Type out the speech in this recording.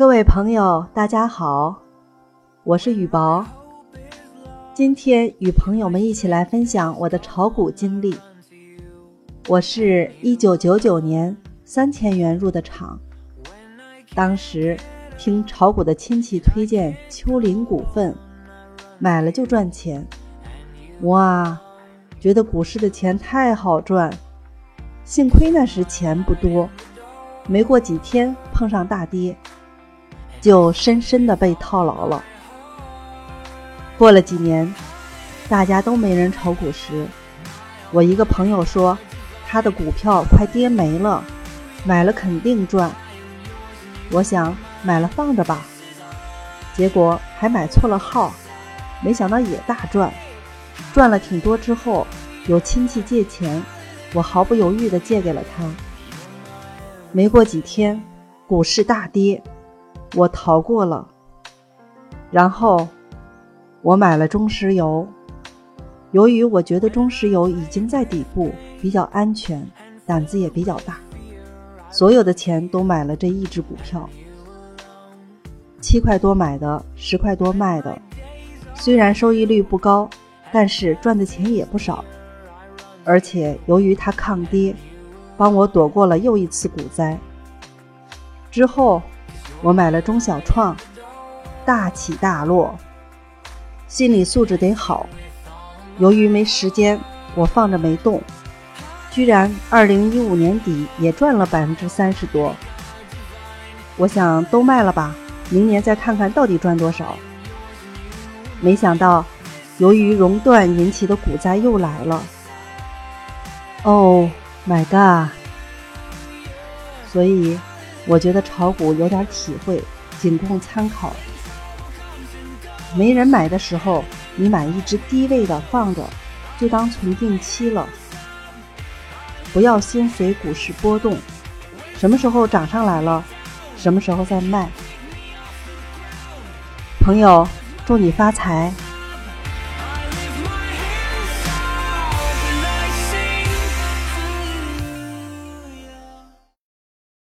各位朋友，大家好，我是雨薄。今天与朋友们一起来分享我的炒股经历。我是一九九九年三千元入的场，当时听炒股的亲戚推荐秋林股份，买了就赚钱。哇，觉得股市的钱太好赚，幸亏那时钱不多，没过几天碰上大跌。就深深的被套牢了。过了几年，大家都没人炒股时，我一个朋友说，他的股票快跌没了，买了肯定赚。我想买了放着吧，结果还买错了号，没想到也大赚，赚了挺多之后，有亲戚借钱，我毫不犹豫地借给了他。没过几天，股市大跌。我逃过了，然后我买了中石油。由于我觉得中石油已经在底部，比较安全，胆子也比较大，所有的钱都买了这一只股票。七块多买的，十块多卖的，虽然收益率不高，但是赚的钱也不少。而且由于它抗跌，帮我躲过了又一次股灾。之后。我买了中小创，大起大落，心理素质得好。由于没时间，我放着没动，居然二零一五年底也赚了百分之三十多。我想都卖了吧，明年再看看到底赚多少。没想到，由于熔断引起的股灾又来了。Oh my god！所以。我觉得炒股有点体会，仅供参考。没人买的时候，你买一只低位的放着，就当存定期了。不要心随股市波动，什么时候涨上来了，什么时候再卖。朋友，祝你发财！